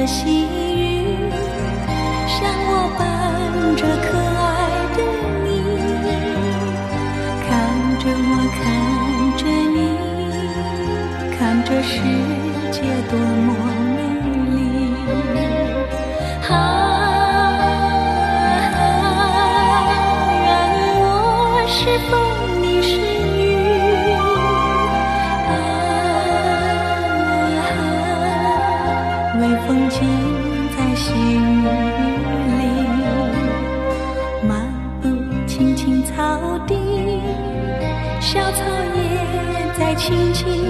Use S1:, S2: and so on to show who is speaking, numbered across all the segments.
S1: 的细雨，像我伴着可爱的你，看着我，看着你，看着世。云起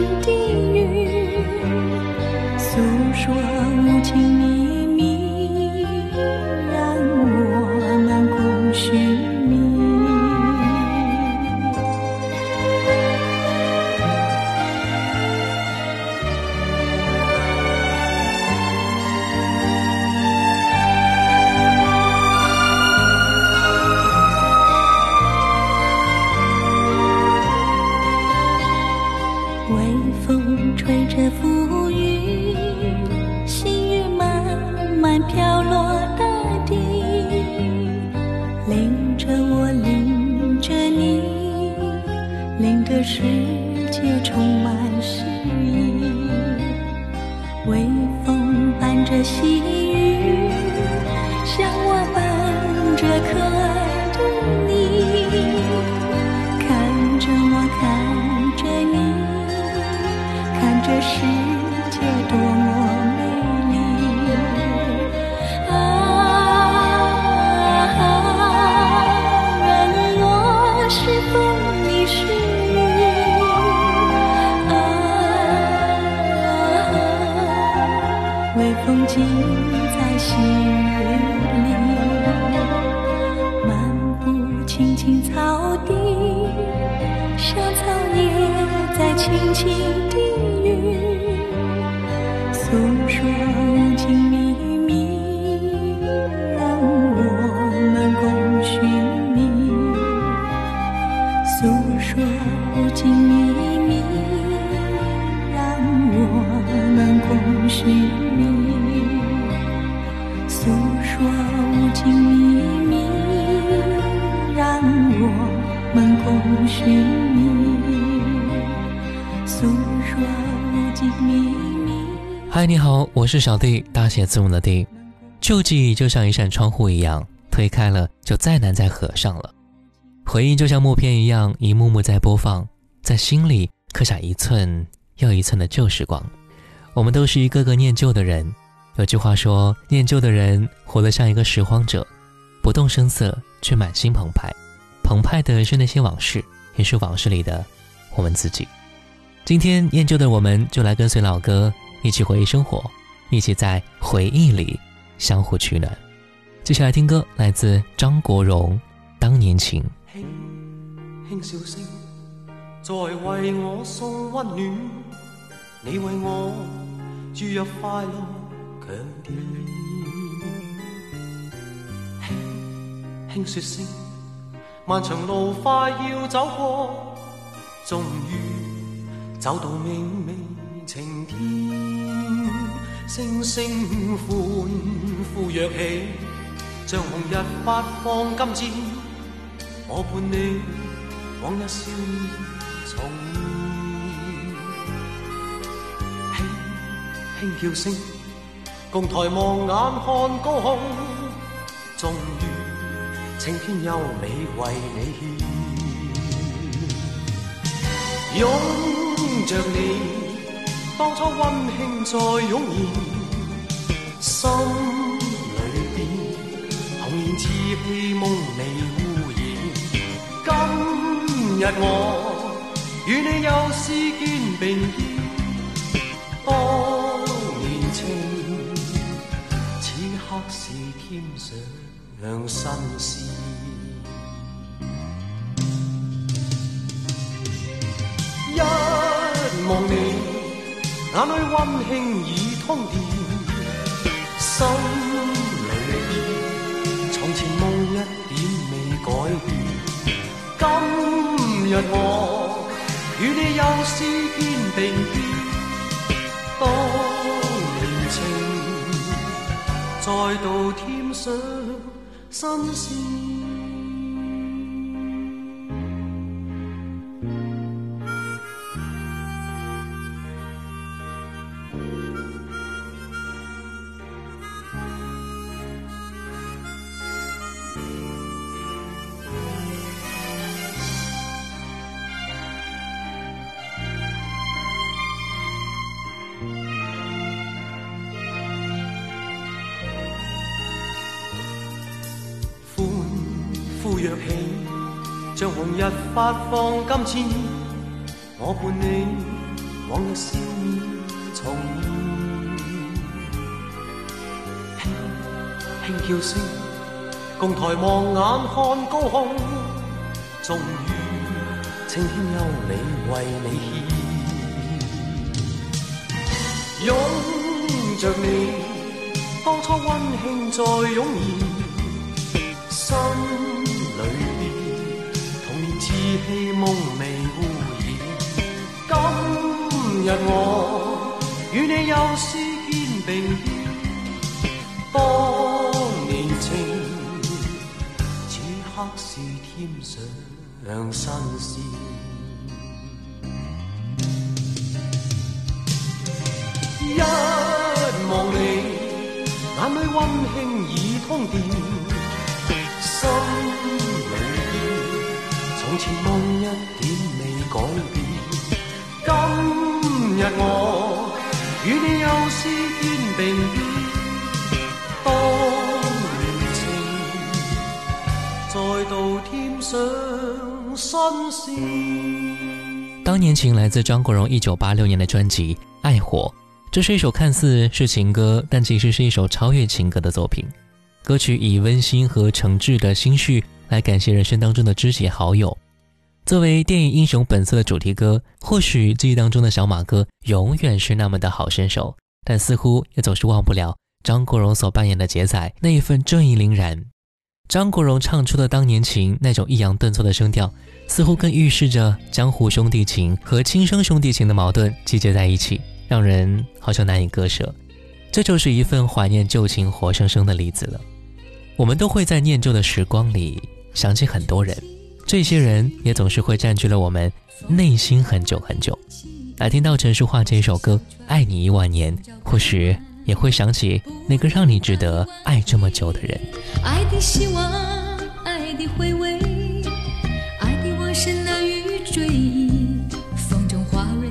S1: 青草地小草也在轻轻地
S2: 嗨，你好，我是小弟，大写字母的弟。旧记忆就像一扇窗户一样，推开了就再难再合上了。回忆就像默片一样，一幕幕在播放，在心里刻下一寸又一寸的旧时光。我们都是一个个念旧的人。有句话说，念旧的人活得像一个拾荒者，不动声色，却满心澎湃。澎湃的是那些往事，也是往事里的我们自己。今天念旧的我们，就来跟随老歌，一起回忆生活，一起在回忆里相互取暖。接下来听歌，来自张国荣，《当年情》。
S3: 轻轻笑声，在为我送温暖，你为我注入快乐强电。轻轻说声，漫长路快要走过，终于走到明媚晴天。星星欢呼跃起，像红日发放金箭。我伴你往日笑面重现，轻轻叫声，
S4: 共抬望眼看高空，终于晴天优美为你献，拥着你，当初温馨再涌现，心里边童年稚气梦未污染。今日我与你又是肩并肩，当年情，此刻是添上新鲜。一望你，眼里。温馨已通电，心里。边从前梦一点未改变。今日我与你又是肩并肩，当年情再度添上新鲜。呼跃起，像红日发放金箭，我伴你往日笑面重现，轻轻叫声，共抬望眼看高空，终于青天优美为你献，拥着你，当初温馨再涌现。心里边童年稚气梦未污染。今日我与你又是肩并肩，当年情，此刻是添上新鲜。一望你，眼里温馨已通电。心里，前梦一点未改变。今日我与你又是肩并肩，当年情再度添上新鲜。
S2: 当年情来自张国荣一九八六年的专辑《爱火》，这是一首看似是情歌，但其实是一首超越情歌的作品。歌曲以温馨和诚挚的心绪来感谢人生当中的知己好友。作为电影《英雄本色》的主题歌，或许记忆当中的小马哥永远是那么的好身手，但似乎也总是忘不了张国荣所扮演的杰仔那一份正义凛然。张国荣唱出的当年情那种抑扬顿挫的声调，似乎更预示着江湖兄弟情和亲生兄弟情的矛盾集结在一起，让人好像难以割舍。这就是一份怀念旧情活生生的例子了。我们都会在念旧的时光里想起很多人，这些人也总是会占据了我们内心很久很久。来听到陈淑桦这一首歌《爱你一万年》，或许也会想起那个让你值得爱这么久的人。
S5: 爱的希望，爱的回味，爱的往事难于追忆，风中花蕊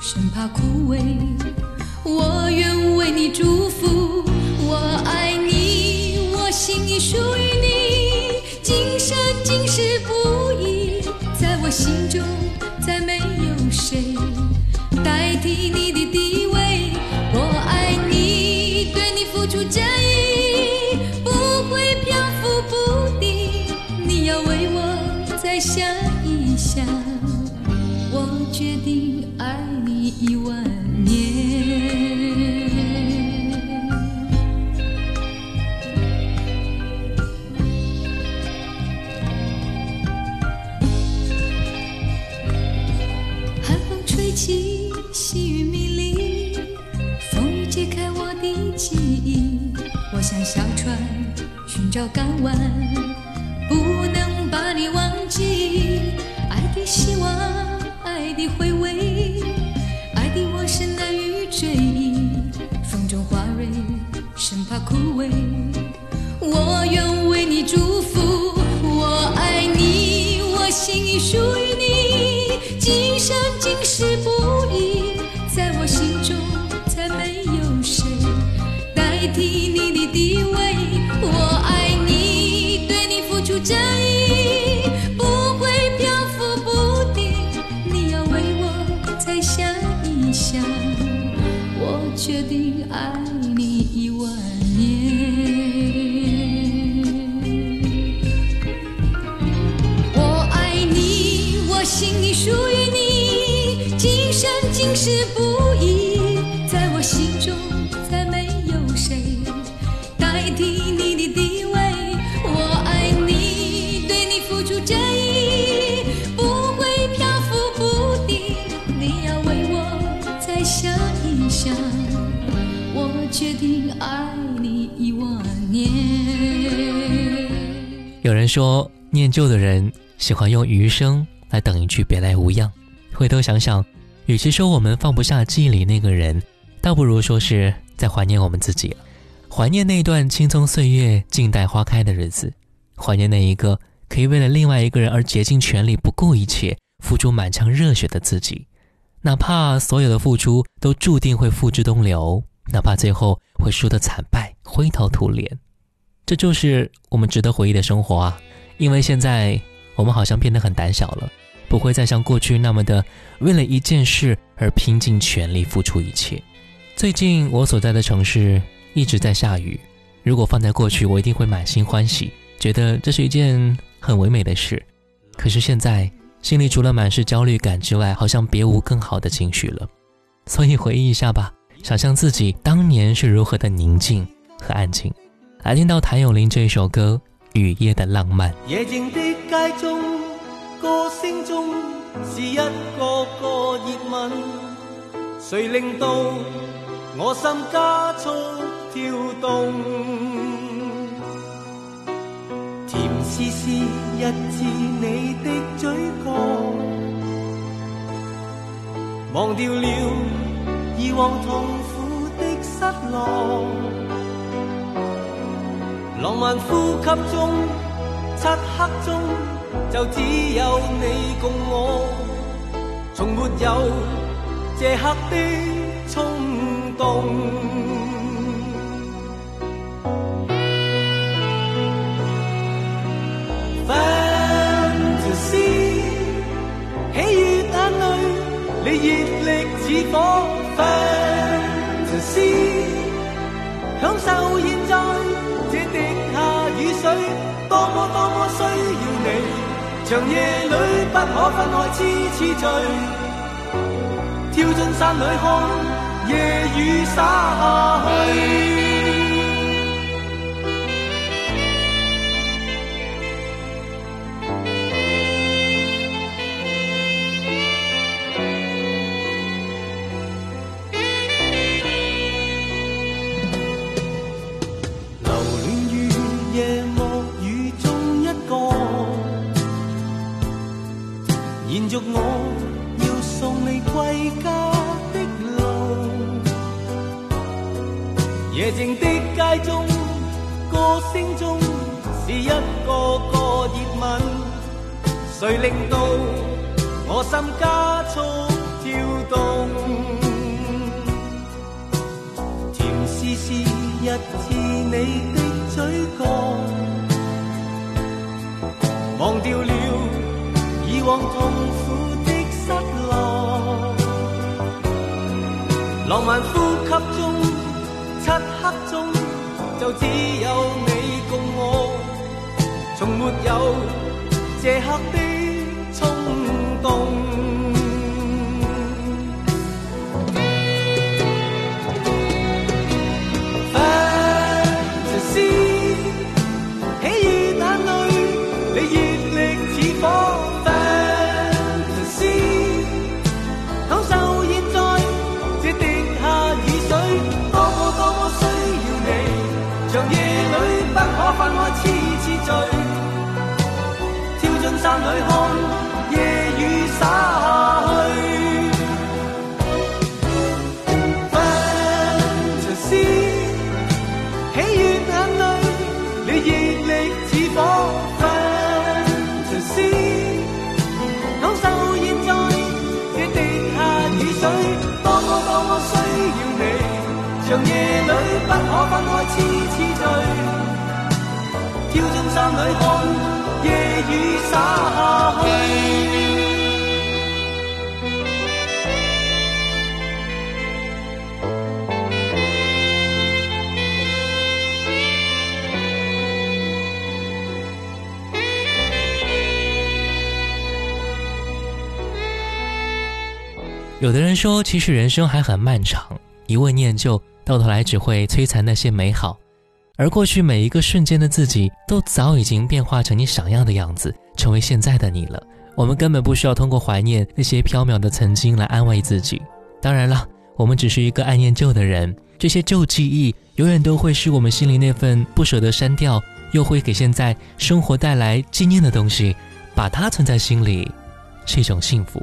S5: 生怕枯萎。我愿为你祝福，我爱你，我心已属于你，今生今，心中再没有谁代替你的地
S2: 说，念旧的人喜欢用余生来等一句别来无恙。回头想想，与其说我们放不下记忆里那个人，倒不如说是在怀念我们自己。怀念那段青葱岁月、静待花开的日子，怀念那一个可以为了另外一个人而竭尽全力、不顾一切、付出满腔热血的自己。哪怕所有的付出都注定会付之东流，哪怕最后会输得惨败、灰头土脸，这就是我们值得回忆的生活啊！因为现在我们好像变得很胆小了，不会再像过去那么的为了一件事而拼尽全力付出一切。最近我所在的城市一直在下雨，如果放在过去，我一定会满心欢喜，觉得这是一件很唯美的事。可是现在心里除了满是焦虑感之外，好像别无更好的情绪了。所以回忆一下吧，想象自己当年是如何的宁静和安静。来听到谭咏麟这首歌《雨夜的浪漫》。
S6: 夜靜的街中，歌聲中是一個個熱吻，誰令到我心加速跳動？甜絲絲一次你的嘴角，忘掉了以往痛苦的失落。浪漫呼吸中，漆黑中，就只有你共我，从没有这刻的冲动。Fantasy，喜悦眼泪，你热力似火。需要你。长夜里不可分开，痴痴醉。跳进山里看夜雨洒下去。这刻的夜雨洒下
S2: 有的人说其实人生还很漫长一味念旧到头来只会摧残那些美好。而过去每一个瞬间的自己，都早已经变化成你想要的样子，成为现在的你了。我们根本不需要通过怀念那些飘渺的曾经来安慰自己。当然了，我们只是一个爱念旧的人，这些旧记忆永远都会是我们心里那份不舍得删掉，又会给现在生活带来纪念的东西。把它存在心里，是一种幸福。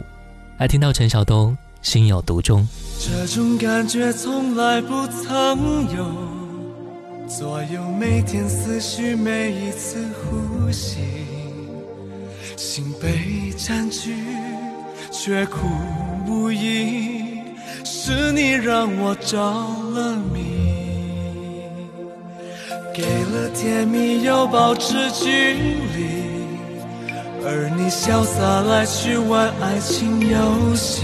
S2: 来听到陈晓东心有独钟，
S3: 这种感觉从来不曾有。左右每天思绪，每一次呼吸，心被占据，却苦无依。是你让我着了迷，给了甜蜜又保持距离，而你潇洒来去玩爱情游戏。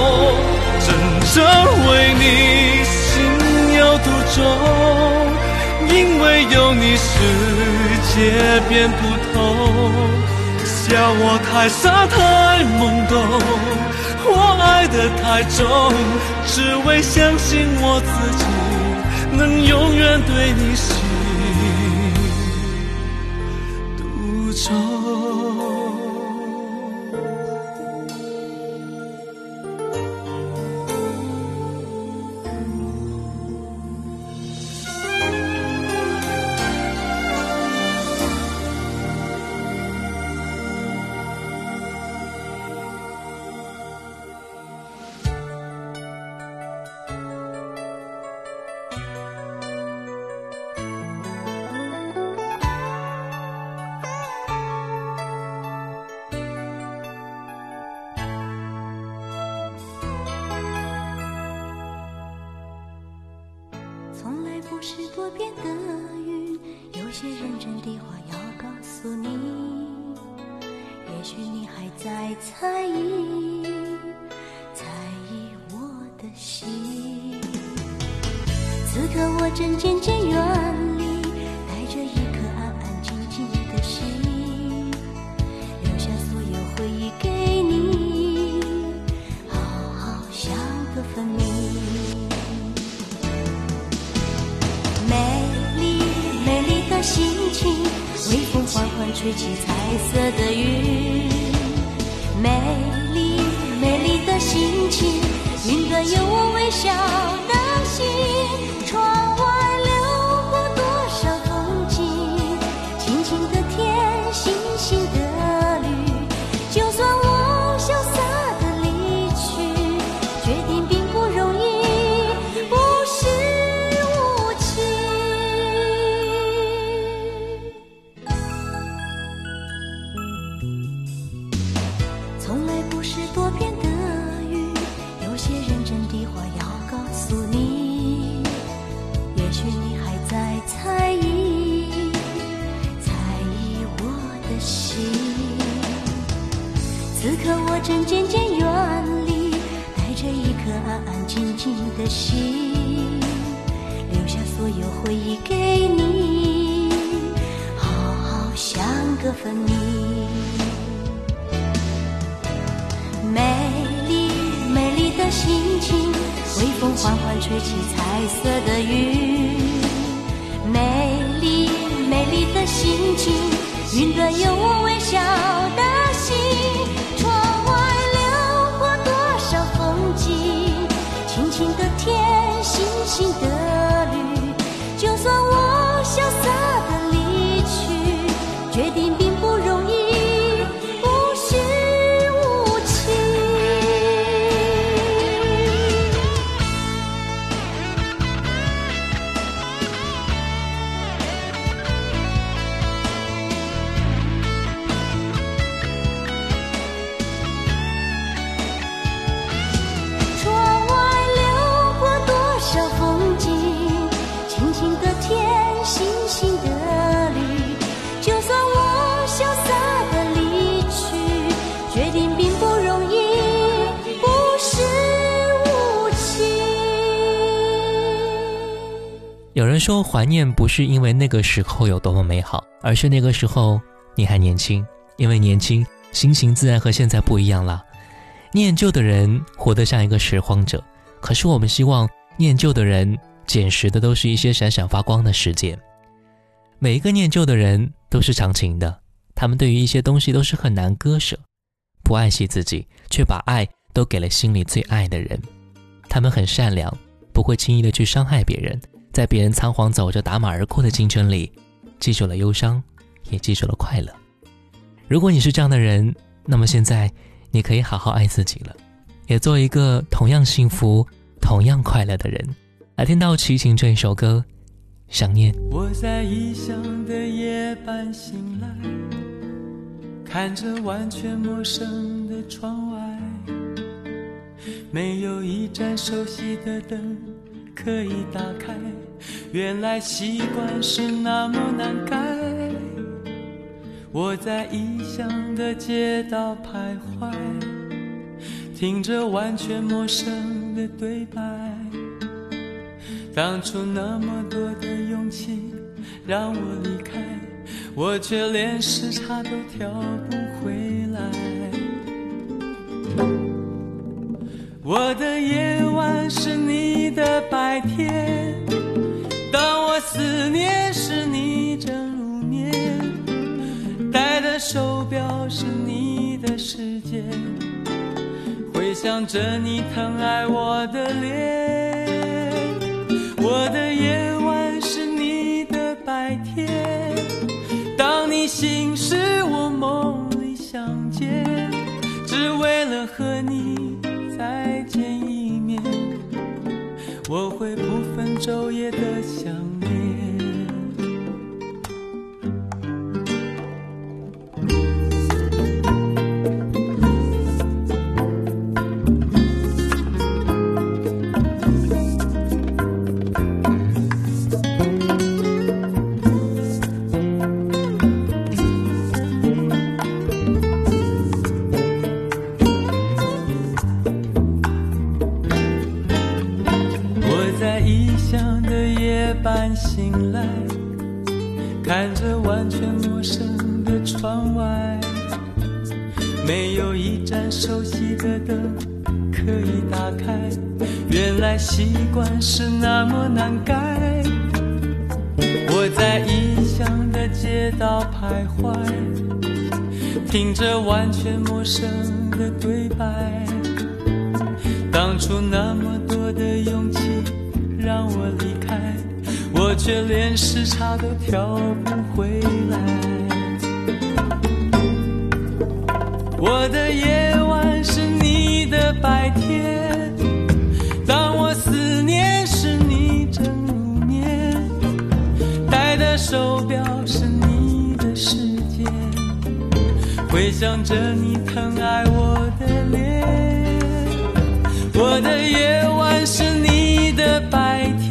S3: 真为你心有独钟，因为有你世界变不同。笑我太傻太懵懂。我爱得太重，只为相信我自己能永远对你心
S7: 的云，有些认真的话要告诉你。也许你还在猜疑，猜疑我的心。此刻我正渐渐远一起。Washington. 有
S2: 人说，怀念不是因为那个时候有多么美好，而是那个时候你还年轻。因为年轻，心情自然和现在不一样了。念旧的人活得像一个拾荒者，可是我们希望念旧的人捡拾的都是一些闪闪发光的时间。每一个念旧的人都是长情的，他们对于一些东西都是很难割舍，不爱惜自己，却把爱都给了心里最爱的人。他们很善良，不会轻易的去伤害别人，在别人仓皇走着打马而过的青春里，记住了忧伤，也记住了快乐。如果你是这样的人，那么现在你可以好好爱自己了，也做一个同样幸福、同样快乐的人。来听到齐秦这一首歌，《想念》。
S5: 我在异乡的夜半醒来，看着完全陌生的窗外，没有一盏熟悉的灯可以打开。原来习惯是那么难改。我在异乡的街道徘徊，听着完全陌生的对白。当初那么多的勇气让我离开，我却连时差都调不回我的夜晚是你的白天，当我思念时你正入眠，戴的手表是你的时间，回想着你疼爱我的脸。我的夜晚是你的白天，当你醒时我梦里相见，我会不分昼夜的想习惯是那么难改。我在异乡的街道徘徊，听着完全陌生的对白。当初那么多的勇气让我离开，我却连时差都调不回回想着你疼爱我的脸。我的夜晚是你的白天，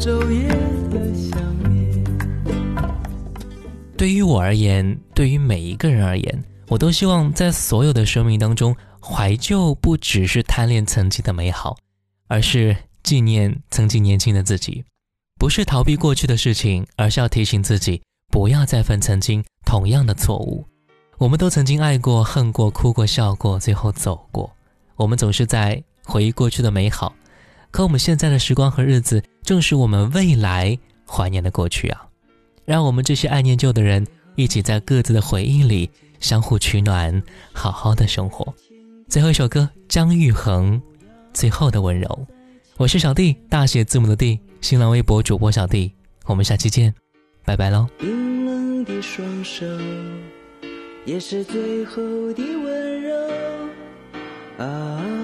S5: 昼夜的想念。
S2: 对于我而言，对于每一个人而言，我都希望在所有的生命当中，怀旧不只是贪恋曾经的美好，而是纪念曾经年轻的自己，不是逃避过去的事情，而是要提醒自己不要再犯曾经同样的错误。我们都曾经爱过、恨过、哭过、笑过，最后走过。我们总是在回忆过去的美好，可我们现在的时光和日子，正是我们未来怀念的过去啊！让我们这些爱念旧的人，一起在各自的回忆里相互取暖，好好的生活。最后一首歌，张玉恒，《最后的温柔》。我是小弟，大写字母的弟，新浪微博主播小弟。我们下期见，拜拜喽。
S5: 冰冷的双手，也是最后的温柔啊！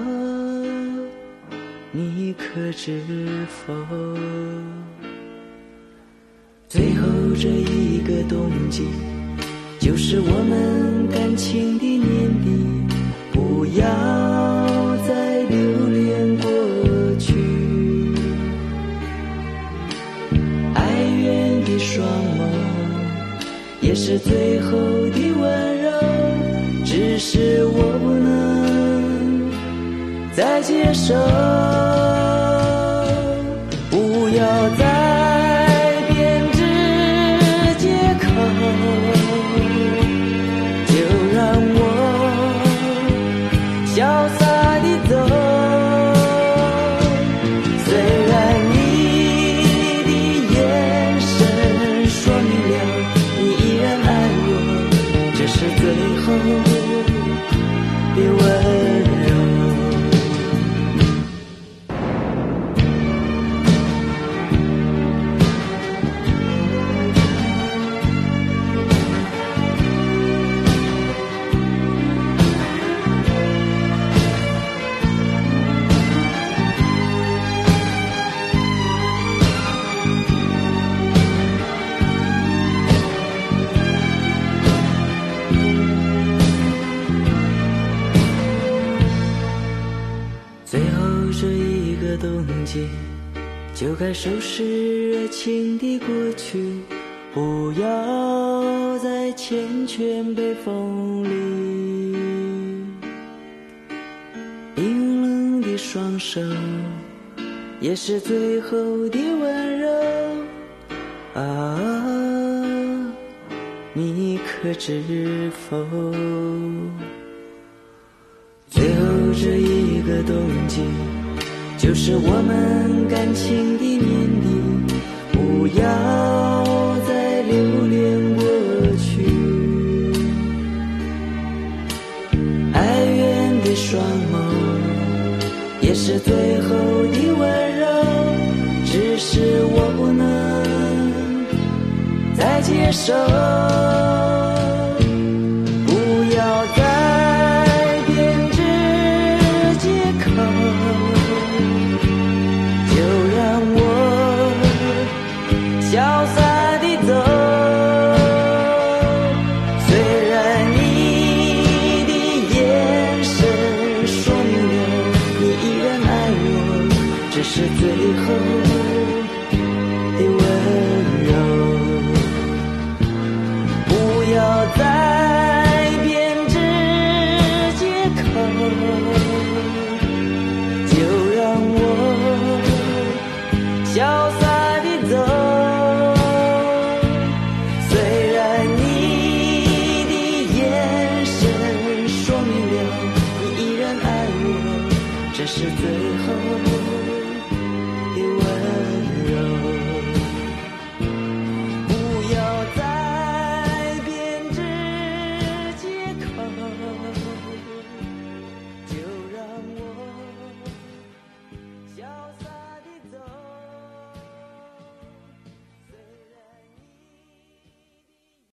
S5: 你可知否？最后这一个冬季，就是我们感情的年底，不要再留恋过去。哀怨的双眸，也是最后的温柔，只是我不能再接受。过去。
S8: 不要再缱绻北风里，冰冷的双手也是最后的温柔啊，你可知否？最后这一个冬季，就是我们感情的年底，不要再留恋过去。哀怨的双眸，也是最后的温柔，只是我不能再接受。